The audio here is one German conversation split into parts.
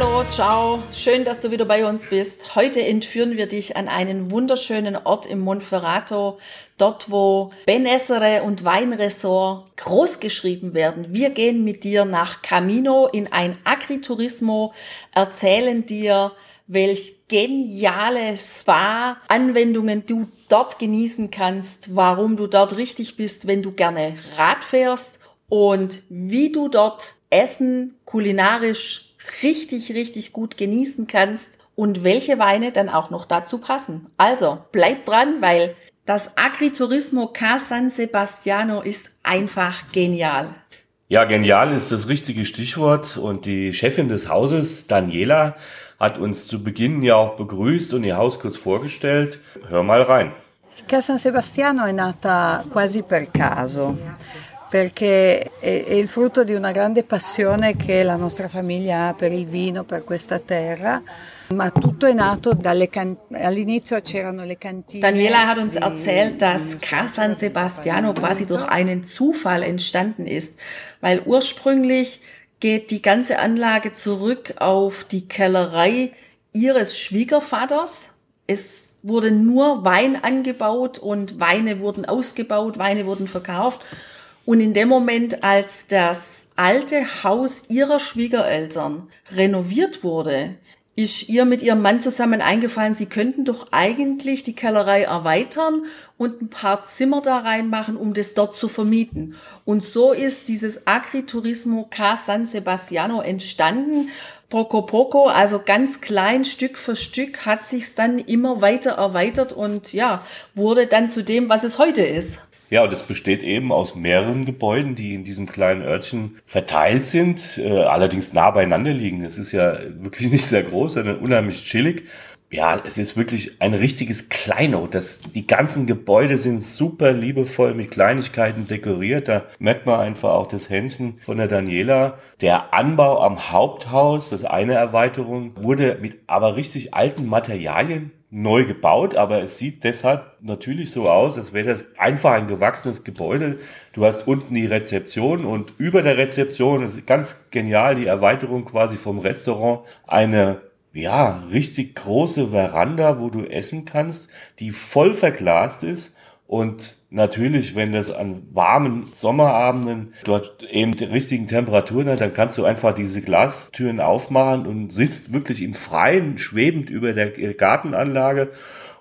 Hallo, ciao, schön, dass du wieder bei uns bist. Heute entführen wir dich an einen wunderschönen Ort im Monferrato, dort wo Benessere und Weinressort groß geschrieben werden. Wir gehen mit dir nach Camino in ein Agriturismo, erzählen dir, welch geniale Spa-Anwendungen du dort genießen kannst, warum du dort richtig bist, wenn du gerne Rad fährst und wie du dort Essen kulinarisch richtig, richtig gut genießen kannst und welche Weine dann auch noch dazu passen. Also bleib dran, weil das Agriturismo Ca San Sebastiano ist einfach genial. Ja, genial ist das richtige Stichwort und die Chefin des Hauses, Daniela, hat uns zu Beginn ja auch begrüßt und ihr Haus kurz vorgestellt. Hör mal rein. Ca San Sebastiano è nata quasi per caso. Perché è, il frutto di una grande passione che la nostra famiglia ha per il vino, per questa terra. Ma tutto è nato dalle can- all'inizio c'erano le cantine. Daniela hat uns erzählt, dass Ca San Sebastiano quasi durch einen Zufall entstanden ist, weil ursprünglich geht die ganze Anlage zurück auf die Kellerei ihres Schwiegervaters. Es wurde nur Wein angebaut und Weine wurden ausgebaut, Weine wurden verkauft. Und in dem Moment, als das alte Haus ihrer Schwiegereltern renoviert wurde, ist ihr mit ihrem Mann zusammen eingefallen, sie könnten doch eigentlich die Kellerei erweitern und ein paar Zimmer da reinmachen, um das dort zu vermieten. Und so ist dieses Agriturismo Ca San Sebastiano entstanden. Poco poco, also ganz klein, Stück für Stück hat sich's dann immer weiter erweitert und ja, wurde dann zu dem, was es heute ist. Ja, und es besteht eben aus mehreren Gebäuden, die in diesem kleinen Örtchen verteilt sind, äh, allerdings nah beieinander liegen. Es ist ja wirklich nicht sehr groß, sondern unheimlich chillig. Ja, es ist wirklich ein richtiges Kleinod. Das, die ganzen Gebäude sind super liebevoll mit Kleinigkeiten dekoriert. Da merkt man einfach auch das Händchen von der Daniela. Der Anbau am Haupthaus, das eine Erweiterung, wurde mit aber richtig alten Materialien neu gebaut, aber es sieht deshalb natürlich so aus, als wäre das einfach ein gewachsenes Gebäude. Du hast unten die Rezeption und über der Rezeption ist ganz genial die Erweiterung quasi vom Restaurant eine ja, richtig große Veranda, wo du essen kannst, die voll verglast ist und natürlich, wenn das an warmen Sommerabenden dort eben die richtigen Temperaturen hat, dann kannst du einfach diese Glastüren aufmachen und sitzt wirklich im Freien, schwebend über der Gartenanlage.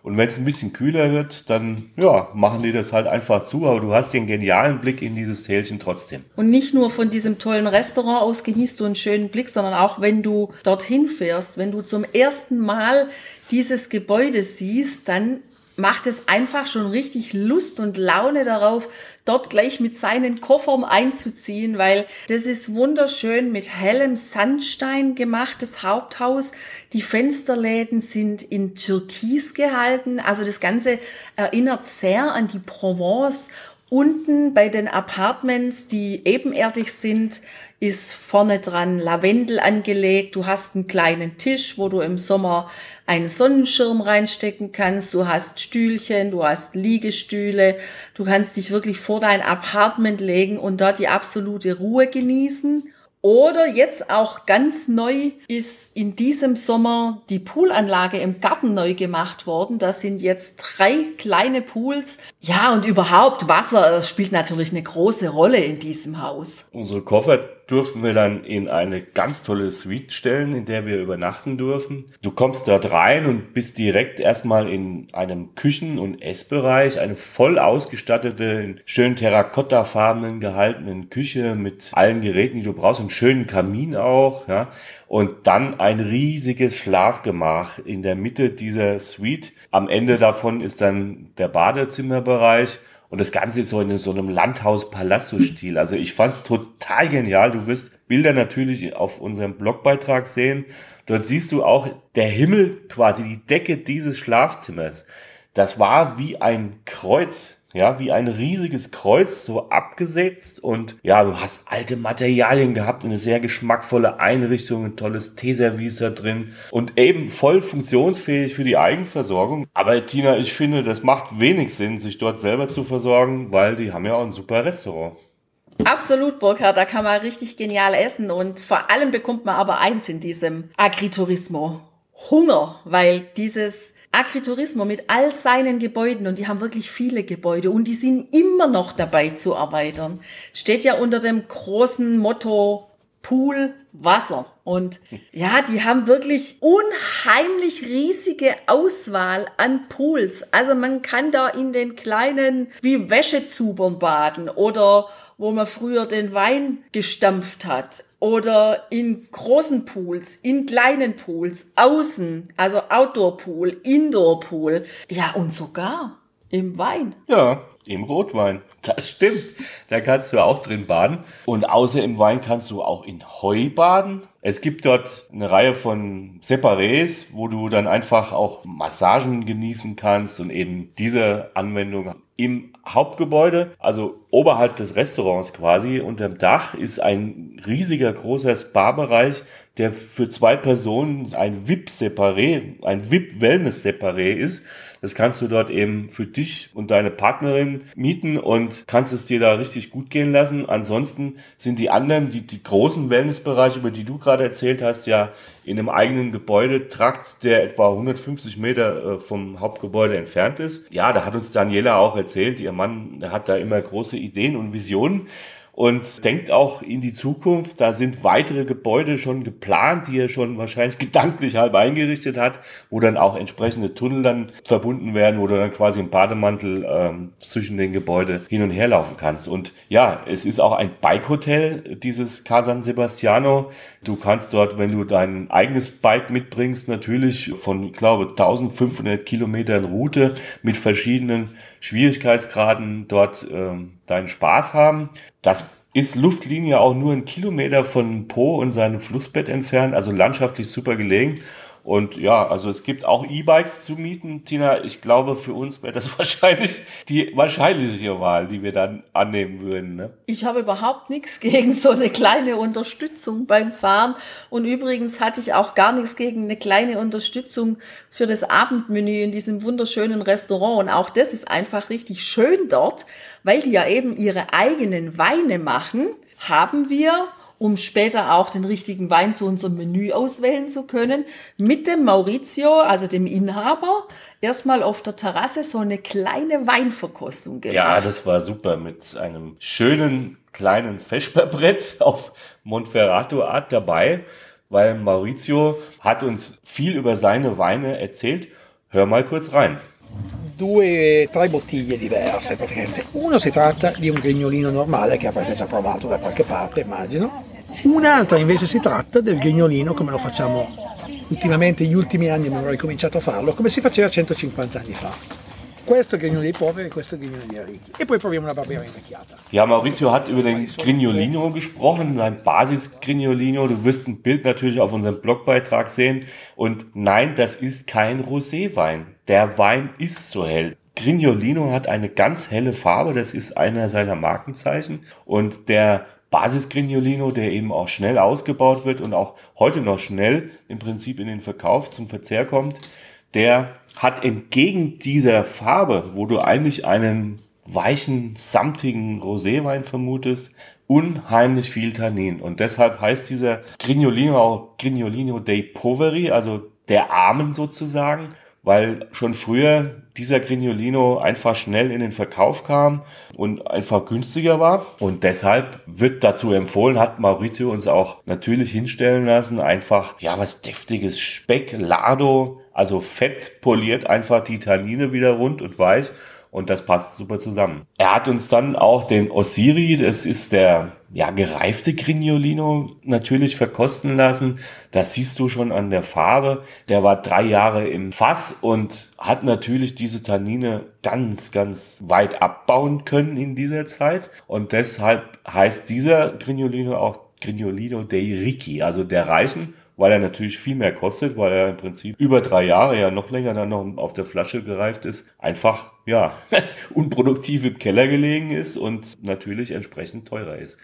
Und wenn es ein bisschen kühler wird, dann ja, machen die das halt einfach zu, aber du hast den genialen Blick in dieses Tälchen trotzdem. Und nicht nur von diesem tollen Restaurant aus genießt du einen schönen Blick, sondern auch wenn du dorthin fährst, wenn du zum ersten Mal dieses Gebäude siehst, dann macht es einfach schon richtig Lust und Laune darauf, dort gleich mit seinen Koffern einzuziehen, weil das ist wunderschön mit hellem Sandstein gemachtes Haupthaus. Die Fensterläden sind in Türkis gehalten. Also das Ganze erinnert sehr an die Provence Unten bei den Apartments, die ebenerdig sind, ist vorne dran Lavendel angelegt. Du hast einen kleinen Tisch, wo du im Sommer einen Sonnenschirm reinstecken kannst. Du hast Stühlchen, du hast Liegestühle. Du kannst dich wirklich vor dein Apartment legen und dort die absolute Ruhe genießen. Oder jetzt auch ganz neu ist in diesem Sommer die Poolanlage im Garten neu gemacht worden. Da sind jetzt drei kleine Pools. Ja, und überhaupt Wasser spielt natürlich eine große Rolle in diesem Haus. Unsere Koffer durften wir dann in eine ganz tolle Suite stellen, in der wir übernachten dürfen. Du kommst dort rein und bist direkt erstmal in einem Küchen- und Essbereich, eine voll ausgestattete, in schön terrakottafarbenen gehaltenen Küche mit allen Geräten, die du brauchst, einem schönen Kamin auch, ja. Und dann ein riesiges Schlafgemach in der Mitte dieser Suite. Am Ende davon ist dann der Badezimmerbereich Und das Ganze ist so in so einem Landhaus-Palazzo-Stil. Also ich fand es total genial. Du wirst Bilder natürlich auf unserem Blogbeitrag sehen. Dort siehst du auch der Himmel, quasi die Decke dieses Schlafzimmers. Das war wie ein Kreuz ja, wie ein riesiges Kreuz so abgesetzt und ja, du hast alte Materialien gehabt, eine sehr geschmackvolle Einrichtung, ein tolles Teeservice da drin und eben voll funktionsfähig für die Eigenversorgung. Aber Tina, ich finde, das macht wenig Sinn, sich dort selber zu versorgen, weil die haben ja auch ein super Restaurant. Absolut, Burkhard, da kann man richtig genial essen und vor allem bekommt man aber eins in diesem Agriturismo. Hunger, weil dieses Agriturismo mit all seinen Gebäuden, und die haben wirklich viele Gebäude, und die sind immer noch dabei zu erweitern, steht ja unter dem großen Motto Pool Wasser. Und ja, die haben wirklich unheimlich riesige Auswahl an Pools. Also man kann da in den kleinen wie Wäschezubern baden oder wo man früher den Wein gestampft hat oder in großen Pools, in kleinen Pools, außen, also Outdoor Pool, Indoor Pool, ja und sogar im Wein. Ja, im Rotwein. Das stimmt. Da kannst du auch drin baden. Und außer im Wein kannst du auch in Heu baden. Es gibt dort eine Reihe von Separés, wo du dann einfach auch Massagen genießen kannst und eben diese Anwendung im Hauptgebäude, also oberhalb des Restaurants quasi, unterm Dach ist ein riesiger großer Spa-Bereich, der für zwei Personen ein VIP-Separé, ein VIP-Wellness-Separé ist. Das kannst du dort eben für dich und deine Partnerin mieten und kannst es dir da richtig gut gehen lassen. Ansonsten sind die anderen, die, die großen Wellnessbereiche, über die du gerade erzählt hast, ja in einem eigenen Gebäudetrakt, der etwa 150 Meter äh, vom Hauptgebäude entfernt ist. Ja, da hat uns Daniela auch erzählt, ihr Mann hat da immer große Ideen und Visionen und denkt auch in die Zukunft. Da sind weitere Gebäude schon geplant, die er schon wahrscheinlich gedanklich halb eingerichtet hat, wo dann auch entsprechende Tunnel dann verbunden werden, wo du dann quasi im Bademantel ähm, zwischen den Gebäuden hin und her laufen kannst. Und ja, es ist auch ein Bike-Hotel, dieses Casan Sebastiano. Du kannst dort, wenn du dein eigenes Bike mitbringst, natürlich von, ich glaube, 1500 Kilometern Route mit verschiedenen Schwierigkeitsgraden dort ähm, deinen Spaß haben. Das ist Luftlinie auch nur ein Kilometer von Po und seinem Flussbett entfernt, also landschaftlich super gelegen. Und ja, also es gibt auch E-Bikes zu mieten. Tina, ich glaube, für uns wäre das wahrscheinlich die wahrscheinlichere Wahl, die wir dann annehmen würden. Ne? Ich habe überhaupt nichts gegen so eine kleine Unterstützung beim Fahren. Und übrigens hatte ich auch gar nichts gegen eine kleine Unterstützung für das Abendmenü in diesem wunderschönen Restaurant. Und auch das ist einfach richtig schön dort, weil die ja eben ihre eigenen Weine machen haben wir um später auch den richtigen Wein zu unserem Menü auswählen zu können, mit dem Maurizio, also dem Inhaber, erstmal auf der Terrasse so eine kleine Weinverkostung gemacht. Ja, das war super mit einem schönen kleinen Vesperbrett auf Monferrato Art dabei, weil Maurizio hat uns viel über seine Weine erzählt. Hör mal kurz rein. Due, tre bottiglie diverse praticamente. Uno si tratta di un grignolino normale che avrete già provato da qualche parte, immagino. Un'altra invece si tratta del grignolino come lo facciamo ultimamente, negli ultimi anni abbiamo ricominciato a farlo, come si faceva 150 anni fa. Questo è il Grignolo dei Poveri, questo è il Grignolo dei Ricchi. E poi proviamo una Barbera invecchiata. Ja, Maurizio hat über den Grignolino gesprochen, sein Basis-Grignolino. Du wirst ein Bild natürlich auf unserem Blogbeitrag sehen. Und nein, das ist kein Roséwein. Der Wein ist so hell. Grignolino hat eine ganz helle Farbe, das ist einer seiner Markenzeichen. Und der Basis Grignolino, der eben auch schnell ausgebaut wird und auch heute noch schnell im Prinzip in den Verkauf zum Verzehr kommt, der hat entgegen dieser Farbe, wo du eigentlich einen weichen, samtigen Roséwein vermutest, unheimlich viel Tannin. Und deshalb heißt dieser Grignolino auch Grignolino dei Poveri, also der Armen sozusagen, weil schon früher dieser Grignolino einfach schnell in den Verkauf kam und einfach günstiger war. Und deshalb wird dazu empfohlen, hat Maurizio uns auch natürlich hinstellen lassen, einfach, ja, was deftiges Speck, Lardo, also Fett poliert einfach die Tannine wieder rund und weich. Und das passt super zusammen. Er hat uns dann auch den Osiri, das ist der ja, gereifte Grignolino natürlich verkosten lassen. Das siehst du schon an der Farbe. Der war drei Jahre im Fass und hat natürlich diese Tannine ganz, ganz weit abbauen können in dieser Zeit. Und deshalb heißt dieser Grignolino auch Grignolino dei Ricci, also der Reichen weil er natürlich viel mehr kostet, weil er im Prinzip über drei Jahre, ja noch länger dann noch auf der Flasche gereift ist, einfach, ja, unproduktiv im Keller gelegen ist und natürlich entsprechend teurer ist.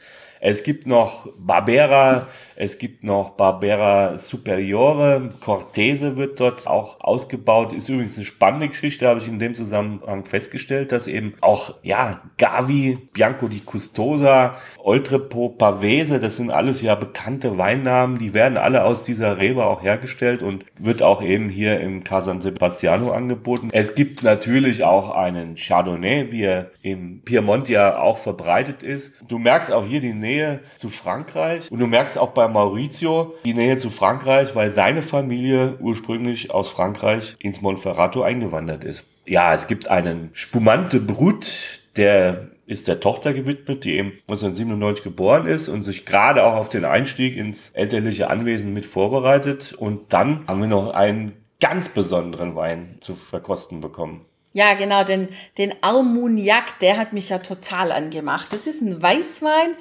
Es gibt noch Barbera, es gibt noch Barbera Superiore, Cortese wird dort auch ausgebaut. Ist übrigens eine spannende Geschichte, habe ich in dem Zusammenhang festgestellt, dass eben auch, ja, Gavi, Bianco di Custosa, Oltrepo, Pavese, das sind alles ja bekannte Weinnamen, die werden alle aus dieser Rebe auch hergestellt und wird auch eben hier im Casan Sebastiano angeboten. Es gibt natürlich auch einen Chardonnay, wie er im Piemont ja auch verbreitet ist. Du merkst auch hier die Nähe zu Frankreich. Und du merkst auch bei Maurizio die Nähe zu Frankreich, weil seine Familie ursprünglich aus Frankreich ins Monferrato eingewandert ist. Ja, es gibt einen Spumante Brut, der ist der Tochter gewidmet, die eben 1997 geboren ist und sich gerade auch auf den Einstieg ins elterliche Anwesen mit vorbereitet. Und dann haben wir noch einen ganz besonderen Wein zu verkosten bekommen. Ja, genau, denn den Armagnac, der hat mich ja total angemacht. Das ist ein Weißwein,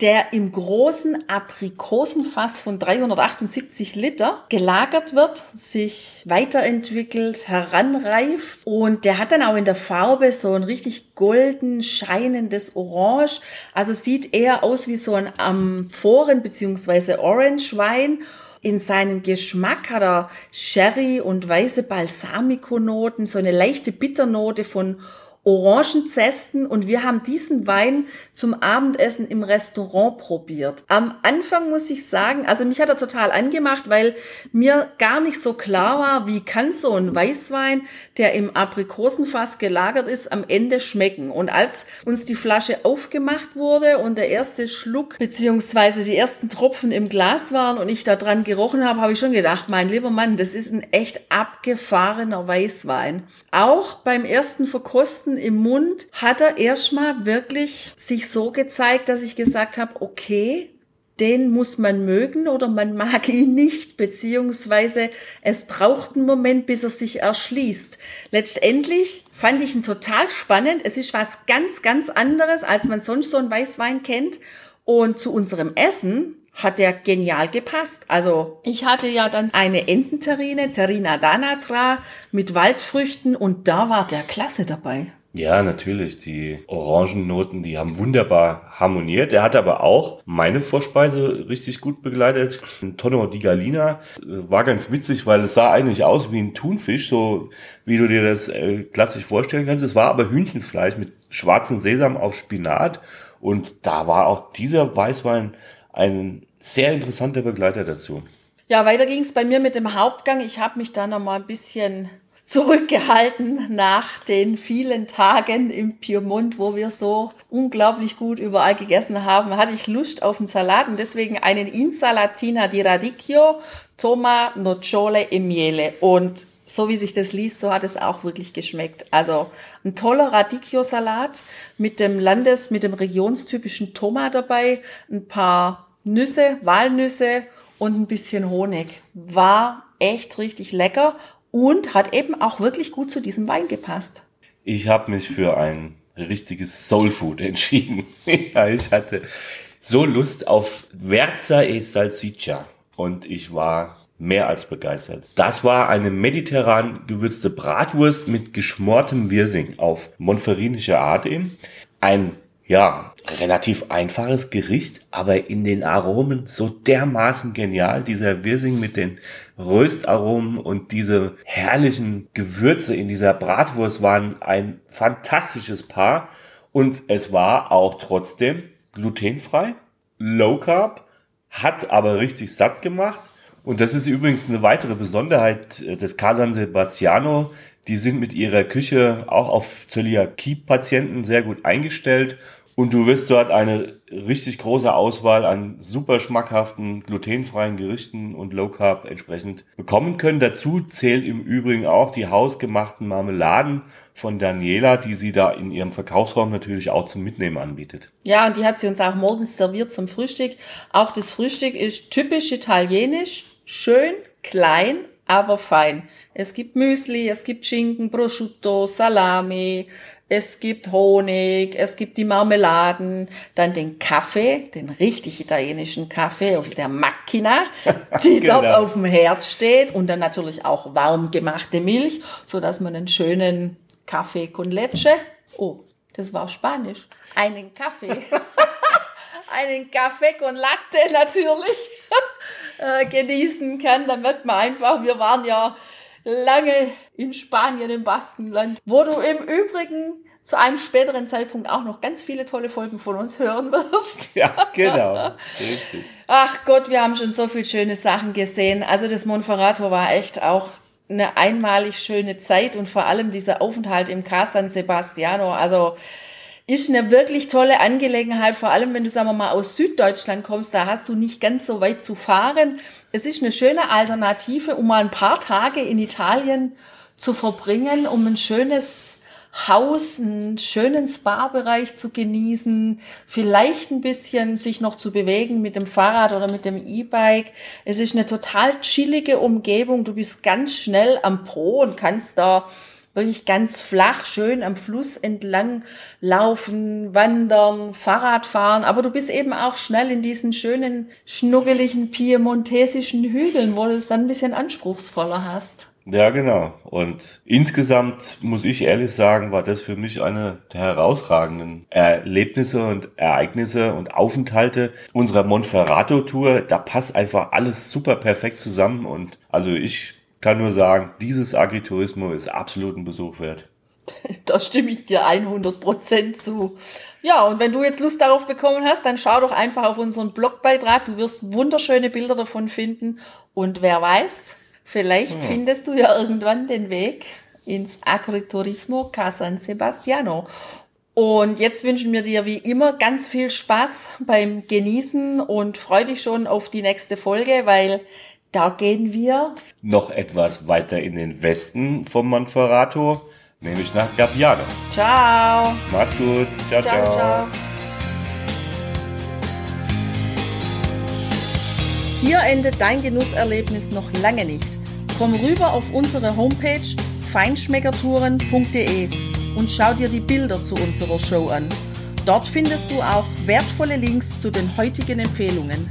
der im großen Aprikosenfass von 378 Liter gelagert wird, sich weiterentwickelt, heranreift und der hat dann auch in der Farbe so ein richtig golden, scheinendes Orange. Also sieht eher aus wie so ein Amphoren- bzw. Orange-Wein. In seinem Geschmack hat er Sherry und weiße Balsamico-Noten, so eine leichte Bitternote von Orangenzesten und wir haben diesen Wein zum Abendessen im Restaurant probiert. Am Anfang muss ich sagen, also mich hat er total angemacht, weil mir gar nicht so klar war, wie kann so ein Weißwein, der im Aprikosenfass gelagert ist, am Ende schmecken. Und als uns die Flasche aufgemacht wurde und der erste Schluck beziehungsweise die ersten Tropfen im Glas waren und ich da dran gerochen habe, habe ich schon gedacht, mein lieber Mann, das ist ein echt abgefahrener Weißwein. Auch beim ersten Verkosten Essen im Mund hat er erstmal wirklich sich so gezeigt, dass ich gesagt habe, okay, den muss man mögen oder man mag ihn nicht, beziehungsweise es braucht einen Moment, bis er sich erschließt. Letztendlich fand ich ihn total spannend. Es ist was ganz, ganz anderes, als man sonst so einen Weißwein kennt. Und zu unserem Essen hat der genial gepasst. Also ich hatte ja dann eine Ententerrine, Terrina Danatra mit Waldfrüchten und da war der klasse dabei. Ja, natürlich. Die Orangennoten, die haben wunderbar harmoniert. Er hat aber auch meine Vorspeise richtig gut begleitet. Ein Tonno di Galina war ganz witzig, weil es sah eigentlich aus wie ein Thunfisch, so wie du dir das äh, klassisch vorstellen kannst. Es war aber Hühnchenfleisch mit schwarzem Sesam auf Spinat. Und da war auch dieser Weißwein ein sehr interessanter Begleiter dazu. Ja, weiter ging es bei mir mit dem Hauptgang. Ich habe mich da noch mal ein bisschen zurückgehalten nach den vielen Tagen im Piemont, wo wir so unglaublich gut überall gegessen haben, hatte ich Lust auf einen Salat und deswegen einen Insalatina di Radicchio, Toma, Nocciole e Miele. Und so wie sich das liest, so hat es auch wirklich geschmeckt. Also ein toller Radicchio-Salat mit dem Landes-, mit dem regionstypischen Toma dabei, ein paar Nüsse, Walnüsse und ein bisschen Honig. War echt richtig lecker und hat eben auch wirklich gut zu diesem Wein gepasst. Ich habe mich für ein richtiges Soul Food entschieden. ich hatte so Lust auf Verza e Salsiccia und ich war mehr als begeistert. Das war eine mediterran gewürzte Bratwurst mit geschmortem Wirsing auf monferinische Art eben. Ein ja, relativ einfaches Gericht, aber in den Aromen so dermaßen genial. Dieser Wirsing mit den Röstaromen und diese herrlichen Gewürze in dieser Bratwurst waren ein fantastisches Paar. Und es war auch trotzdem glutenfrei, low carb, hat aber richtig satt gemacht. Und das ist übrigens eine weitere Besonderheit äh, des Casan Sebastiano. Die sind mit ihrer Küche auch auf Zöliakie-Patienten sehr gut eingestellt Und du wirst dort eine richtig große Auswahl an super schmackhaften, glutenfreien Gerichten und Low Carb entsprechend bekommen können. Dazu zählt im Übrigen auch die hausgemachten Marmeladen von Daniela, die sie da in ihrem Verkaufsraum natürlich auch zum Mitnehmen anbietet. Ja, und die hat sie uns auch morgens serviert zum Frühstück. Auch das Frühstück ist typisch italienisch, schön, klein, aber fein. Es gibt Müsli, es gibt Schinken, Prosciutto, Salami, es gibt Honig, es gibt die Marmeladen, dann den Kaffee, den richtig italienischen Kaffee aus der Macchina, die genau. dort auf dem Herd steht und dann natürlich auch warm gemachte Milch, so dass man einen schönen Kaffee con leche, oh, das war Spanisch, einen Kaffee, einen Kaffee con latte natürlich äh, genießen kann. Dann wird man einfach, wir waren ja lange in Spanien, im Baskenland, wo du im Übrigen zu einem späteren Zeitpunkt auch noch ganz viele tolle Folgen von uns hören wirst. Ja, genau. Richtig. Ach Gott, wir haben schon so viele schöne Sachen gesehen. Also das Monferrato war echt auch eine einmalig schöne Zeit und vor allem dieser Aufenthalt im Casa San Sebastiano. Also ist eine wirklich tolle Angelegenheit, vor allem wenn du, sagen wir mal, aus Süddeutschland kommst, da hast du nicht ganz so weit zu fahren. Es ist eine schöne Alternative, um mal ein paar Tage in Italien zu verbringen, um ein schönes Haus, einen schönen Spa-Bereich zu genießen, vielleicht ein bisschen sich noch zu bewegen mit dem Fahrrad oder mit dem E-Bike. Es ist eine total chillige Umgebung. Du bist ganz schnell am Pro und kannst da wirklich ganz flach, schön am Fluss entlang laufen, wandern, Fahrrad fahren, aber du bist eben auch schnell in diesen schönen, schnuggeligen, piemontesischen Hügeln, wo du es dann ein bisschen anspruchsvoller hast. Ja, genau. Und insgesamt muss ich ehrlich sagen, war das für mich eine der herausragenden Erlebnisse und Ereignisse und Aufenthalte unserer Monferrato-Tour. Da passt einfach alles super perfekt zusammen und also ich kann nur sagen, dieses Agriturismo ist absolut ein Besuch wert. Da stimme ich dir 100% zu. Ja, und wenn du jetzt Lust darauf bekommen hast, dann schau doch einfach auf unseren Blogbeitrag. Du wirst wunderschöne Bilder davon finden. Und wer weiß, vielleicht hm. findest du ja irgendwann den Weg ins Agriturismo Casan Sebastiano. Und jetzt wünschen wir dir wie immer ganz viel Spaß beim Genießen und freu dich schon auf die nächste Folge, weil da gehen wir noch etwas weiter in den Westen vom Monferrato, nämlich nach Gabbiano. Ciao. Mach's gut. ciao. ciao. ciao. ciao. Hier endet dein Genusserlebnis noch lange nicht. Komm rüber auf unsere Homepage feinschmeckertouren.de und schau dir die Bilder zu unserer Show an. Dort findest du auch wertvolle Links zu den heutigen Empfehlungen.